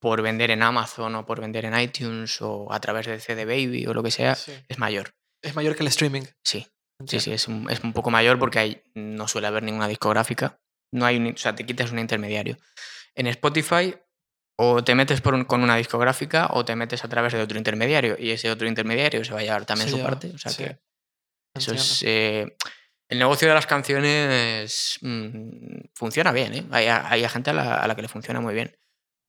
por vender en Amazon o por vender en iTunes o a través de CD Baby o lo que sea Sí. es mayor. Es mayor que el streaming. Sí, sí, entiendo. sí, es un, es un poco mayor porque ahí no suele haber ninguna discográfica. No hay un, o sea, te quitas un intermediario. En Spotify o te metes por un- con una discográfica o te metes a través de otro intermediario y ese otro intermediario se va a llevar también Se su lleva, parte. O sea sí. que eso es... eh, el negocio de las canciones mm, funciona bien, ¿eh? Hay, hay gente a la, a la que le funciona muy bien.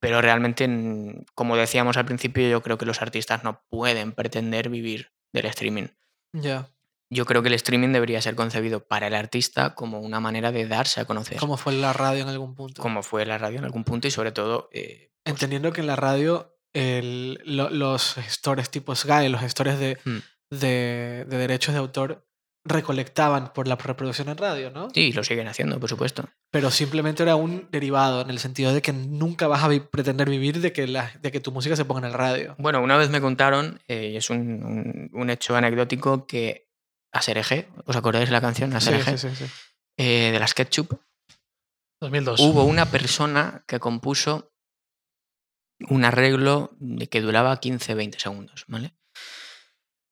Pero realmente, mm, como decíamos al principio, yo creo que los artistas no pueden pretender vivir del streaming Ya. Yo creo que el streaming debería ser concebido para el artista como una manera de darse a conocer, Como fue la radio en algún punto. como fue la radio en algún punto y sobre todo, eh, pues, Entendiendo que en la radio el- lo- los gestores tipo Sky, los gestores de, Hmm. de, de derechos de autor recolectaban por la reproducción en radio, ¿no? sí, lo siguen haciendo, por supuesto. Pero simplemente era un derivado en el sentido de que nunca vas a vi- pretender vivir de que, la, de que tu música se ponga en el radio. Bueno, una vez me contaron, eh, y es un, un- un hecho anecdótico, que Aserejé, ¿os acordáis de la canción Aserejé? sí, sí, sí. Eh, de las Ketchup, 2002. hubo una persona que compuso un arreglo de que duraba 15-20 segundos, ¿vale?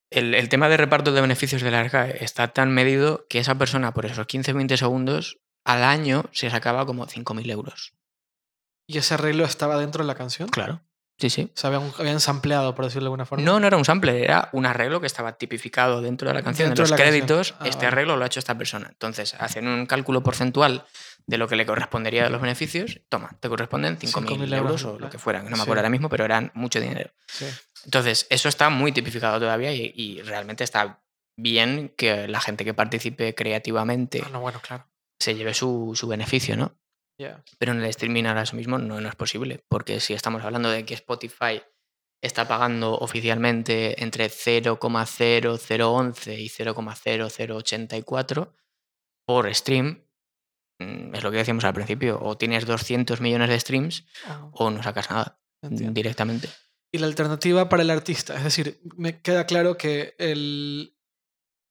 El, el tema de reparto de beneficios de la RGAE está tan medido que esa persona por esos 15-20 segundos al año se sacaba como 5.000 euros. ¿Y ese arreglo estaba dentro de la canción? Claro. Sí, sí. O sea, habían, habían sampleado, por decirlo de alguna forma. No, no era un sample, era un arreglo que estaba tipificado dentro de la canción. Dentro en de los créditos, Ah, este vale. arreglo lo ha hecho esta persona. Entonces, hacen un cálculo porcentual de lo que le correspondería de los beneficios. Toma, te corresponden 5.000 5.000 euros o lo que fuera, que no me Sí. acuerdo ahora mismo, pero eran mucho dinero. Sí. Entonces, eso está muy tipificado todavía y, y realmente está bien que la gente que participe creativamente Ah, no, bueno, claro. se lleve su, su beneficio, ¿no? Pero en el streaming ahora mismo no, no es posible, porque si estamos hablando de que Spotify está pagando oficialmente entre 0,0011 y 0,0084 por stream, mm, es lo que decíamos al principio, o tienes 200 millones de streams o no sacas nada entiendo. directamente. y la alternativa para el artista. Es decir, me queda claro que el,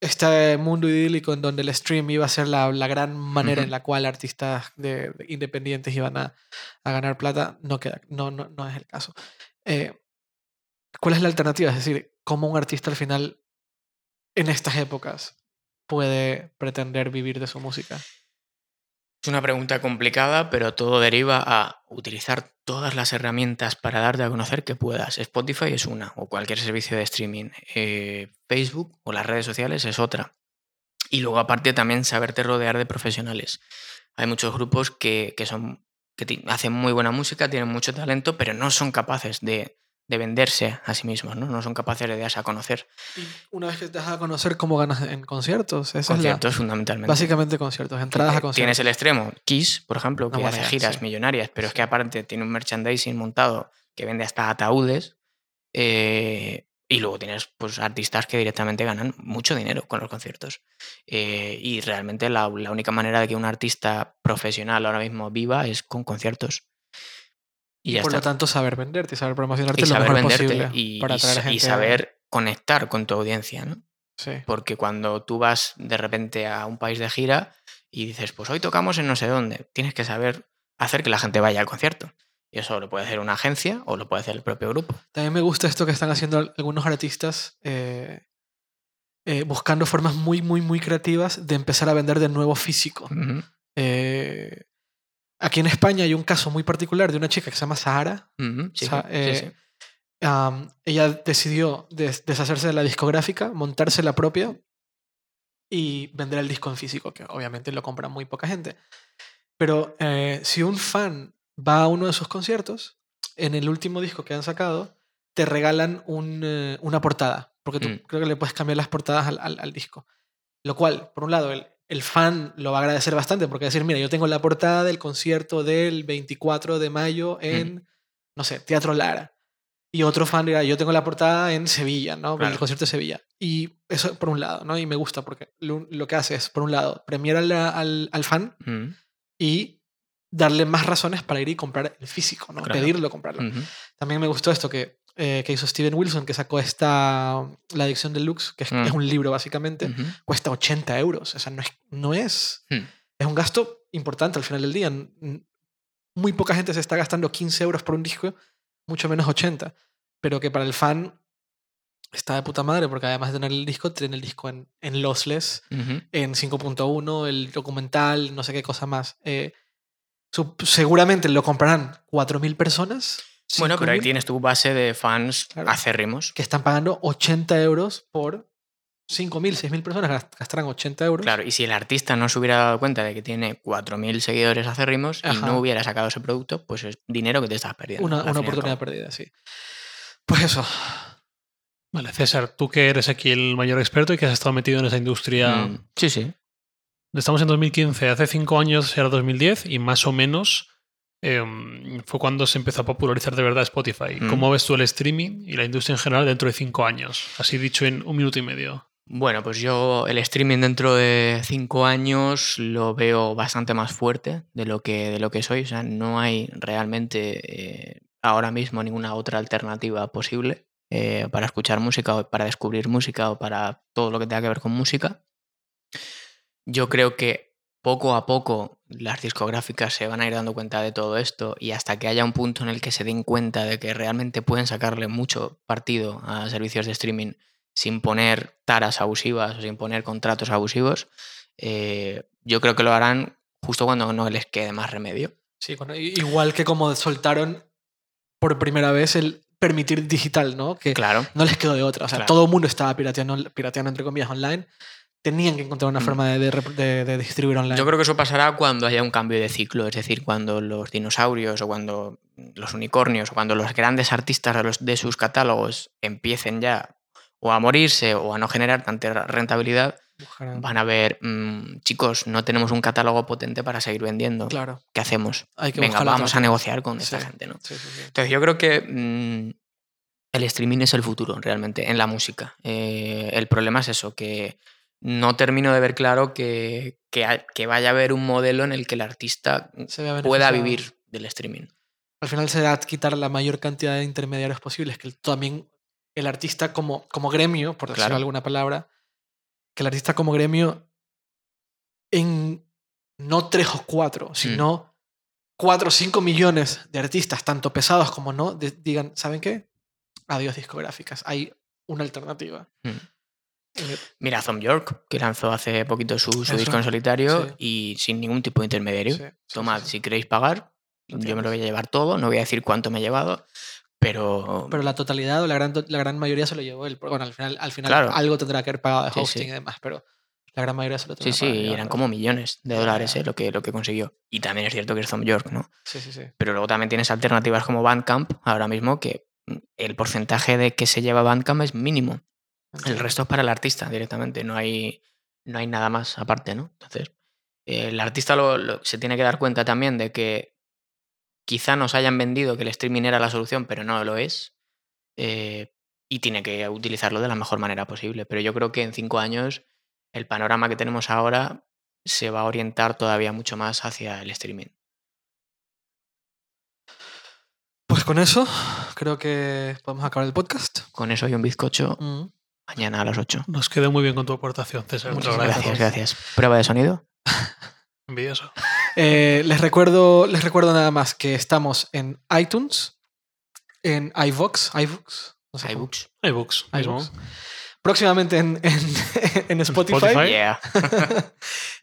este mundo idílico en donde el stream iba a ser la, la gran manera en la cual artistas de, de independientes iban a, a ganar plata, no, queda, no, no, no es el caso. Eh, ¿Cuál es la alternativa? Es decir, ¿cómo un artista al final, en estas épocas, puede pretender vivir de su música? Es una pregunta complicada, pero todo deriva a utilizar todas las herramientas para darte a conocer que puedas. Spotify es una, o cualquier servicio de streaming. Eh, Facebook o las redes sociales es otra. Y luego, aparte, también saberte rodear de profesionales. Hay muchos grupos que, que son, que hacen muy buena música, tienen mucho talento, pero no son capaces de, de venderse a sí mismos, ¿no? No son capaces de darse a conocer. Y una vez que te das a conocer cómo ganas en conciertos, esa es la, Conciertos, fundamentalmente. básicamente conciertos, entradas a Eh, conciertos. Tienes el extremo, Kiss, por ejemplo, que No, hace giras sí. millonarias, pero es que aparte tiene un merchandising montado que vende hasta ataúdes. eh, y luego tienes pues, artistas que directamente ganan mucho dinero con los conciertos. Eh, y realmente la, la única manera de que un artista profesional ahora mismo viva es con conciertos. Y, por está. lo tanto, saber venderte y saber promocionarte y lo saber mejor venderte posible y, para atraer gente. y saber conectar con tu audiencia, ¿no? Sí. Porque cuando tú vas de repente a un país de gira y dices, pues hoy tocamos en no sé dónde, tienes que saber hacer que la gente vaya al concierto. Y eso lo puede hacer una agencia o lo puede hacer el propio grupo. También me gusta esto que están haciendo al- algunos artistas eh, eh, buscando formas muy, muy, muy creativas de empezar a vender de nuevo físico. Eh, aquí en España hay un caso muy particular de una chica que se llama Sahara. sí, Sa- eh, sí. Ella decidió des- deshacerse de la discográfica, montarse la propia y vender el disco en físico, que obviamente lo compra muy poca gente. Pero eh, si un fan va a uno de sus conciertos, en el último disco que han sacado, te regalan un, eh, una portada, porque tú Mm. creo que le puedes cambiar las portadas al, al- al disco. Lo cual, por un lado, el, el fan lo va a agradecer bastante, porque decir, mira, yo tengo la portada del concierto del 24 de mayo en, no sé, Teatro Lara. Y otro fan dirá, yo tengo la portada en Sevilla, ¿no? El Claro. concierto de Sevilla. Y eso por un lado, ¿no? Y me gusta porque lo, lo que hace es, por un lado, premiar al, al, al fan y darle más razones para ir y comprar el físico, ¿no? Claro. Pedirlo, comprarlo. También me gustó esto que, eh, que hizo Steven Wilson, que sacó esta La adicción deluxe, que es, Mm. es un libro básicamente, cuesta 80 euros. O sea, no es, no es, Hmm. es un gasto importante al final del día. Muy poca gente se está gastando 15 euros por un disco, mucho menos 80. Pero que para el fan está de puta madre, porque además de tener el disco, tiene el disco en, en lossless, Ujú. en 5.1, el documental, no sé qué cosa más. Eh, seguramente lo comprarán 4.000 personas. Bueno, pero ahí 5.000, tienes tu base de fans Claro. acérrimos. Que están pagando 80 euros por 5.000, 6.000 personas, gast- gastarán 80 euros. Claro, y si el artista no se hubiera dado cuenta de que tiene 4.000 seguidores acérrimos y Ajá. no hubiera sacado ese producto, pues es dinero que te estás perdiendo. una, y oportunidad perdida, sí. Pues eso. Vale, César, tú que eres aquí el mayor experto y que has estado metido en esa industria. Mm, Sí, sí. Estamos en 2015, hace cinco años era 2010 y más o menos em, fue cuando se empezó a popularizar de verdad Spotify. Mm. ¿Cómo ves tú el streaming y la industria en general dentro de cinco años? Así dicho en un minuto y medio. Bueno, pues yo el streaming dentro de cinco años lo veo bastante más fuerte de lo que, de lo que soy. O sea, no hay realmente eh, ahora mismo ninguna otra alternativa posible eh, para escuchar música o para descubrir música o para todo lo que tenga que ver con música. Yo creo que poco a poco las discográficas se van a ir dando cuenta de todo esto y hasta que haya un punto en el que se den cuenta de que realmente pueden sacarle mucho partido a servicios de streaming sin poner taras abusivas o sin poner contratos abusivos, eh, yo creo que lo harán justo cuando no les quede más remedio. Sí, i- igual que como soltaron por primera vez el permitir digital, ¿no? Que Claro. no les quedó de otra. O sea, Claro. todo el mundo estaba pirateando, pirateando entre comillas online. Tenían que encontrar una Mm. forma de, distribuir online. Yo creo que eso pasará cuando haya un cambio de ciclo, es decir, cuando los dinosaurios o cuando los unicornios o cuando los grandes artistas de, sus catálogos empiecen ya o a morirse o a no generar tanta rentabilidad, van a ver, mm, chicos, no tenemos un catálogo potente para seguir vendiendo. Claro, ¿Qué hacemos? hay que Venga, vamos otra. a negociar con esta Sí. gente, ¿no? Sí, sí, sí. Entonces yo creo que mm, el streaming es el futuro realmente en la música. Eh, el problema es eso, que no termino de ver claro que, que, que vaya a haber un modelo en el que el artista pueda vivir del streaming. Al final será quitar la mayor cantidad de intermediarios posibles, que también el artista como, como gremio, por decirlo Claro. alguna palabra, que el artista como gremio en no tres o cuatro, sino cuatro o cinco millones de artistas, tanto pesados como no, de- digan, ¿saben qué? Adiós discográficas. Hay una alternativa. Mm. Eh, Mira, Tom York, que lanzó hace poquito su, disco en solitario sí. y sin ningún tipo de intermediario. sí, sí, Tomad, si queréis pagar, yo me lo voy a llevar todo, no voy a decir cuánto me he llevado, pero, Pero la totalidad o la gran, la gran mayoría se lo llevó él. Bueno, al final, al final Claro. algo tendrá que haber pagado de hosting y demás, pero la gran mayoría se lo sí, sí, y eran como millones de dólares eh, lo, que, lo que consiguió. Y también es cierto que es Tom York, ¿no? Sí, sí, sí. Pero luego también tienes alternativas como Bandcamp ahora mismo que mm, el porcentaje de que se lleva Bandcamp es mínimo. El resto es para el artista directamente, no hay, no hay nada más aparte, ¿no? Entonces, eh, el artista lo- lo- se tiene que dar cuenta también de que quizá nos hayan vendido que el streaming era la solución, pero no lo es. eh, y tiene que utilizarlo de la mejor manera posible. Pero yo creo que en cinco años el panorama que tenemos ahora se va a orientar todavía mucho más hacia el streaming. Pues con eso, creo que podemos acabar el podcast. Con eso y un bizcocho Mm. Mañana a las 8. Nos quedó muy bien con tu aportación, César. Muchas agradezco. Gracias, gracias. Prueba de sonido. (laughs) Envidioso. Eh, les, recuerdo, les recuerdo nada más que estamos en iTunes, en iVox, iVox, no sé cómo- iBooks. iBooks. iVoox. Próximamente en, en, (laughs) en Spotify. Spotify. Yeah. (laughs)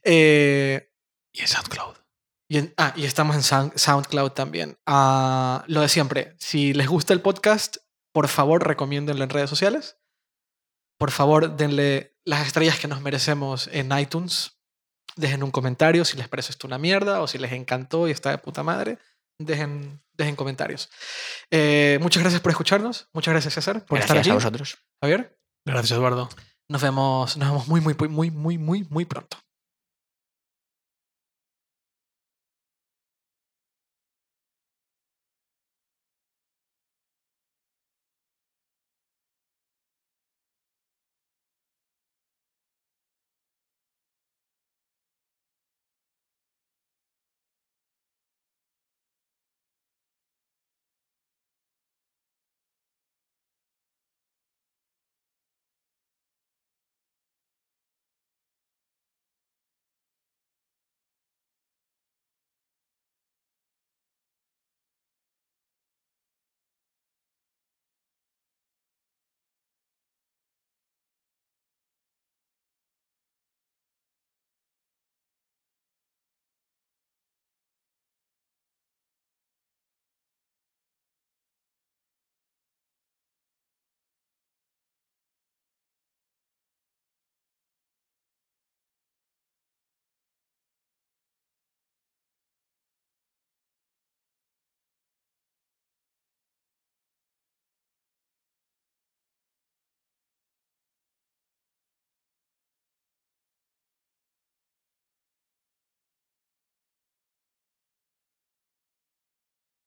Eh, Y en SoundCloud. y, en- ah, y estamos en Sound- SoundCloud también. Ah, lo de siempre, si les gusta el podcast, por favor recomiéndenlo en redes sociales. Por favor, denle las estrellas que nos merecemos en iTunes. Dejen un comentario si les parece esto una mierda o si les encantó y está de puta madre. Dejen, dejen comentarios. Eh, muchas gracias por escucharnos. Muchas gracias, César, por estar Gracias aquí. a vosotros. Javier, Gracias, Eduardo. nos vemos, nos vemos muy, muy, muy, muy, muy, muy, muy pronto.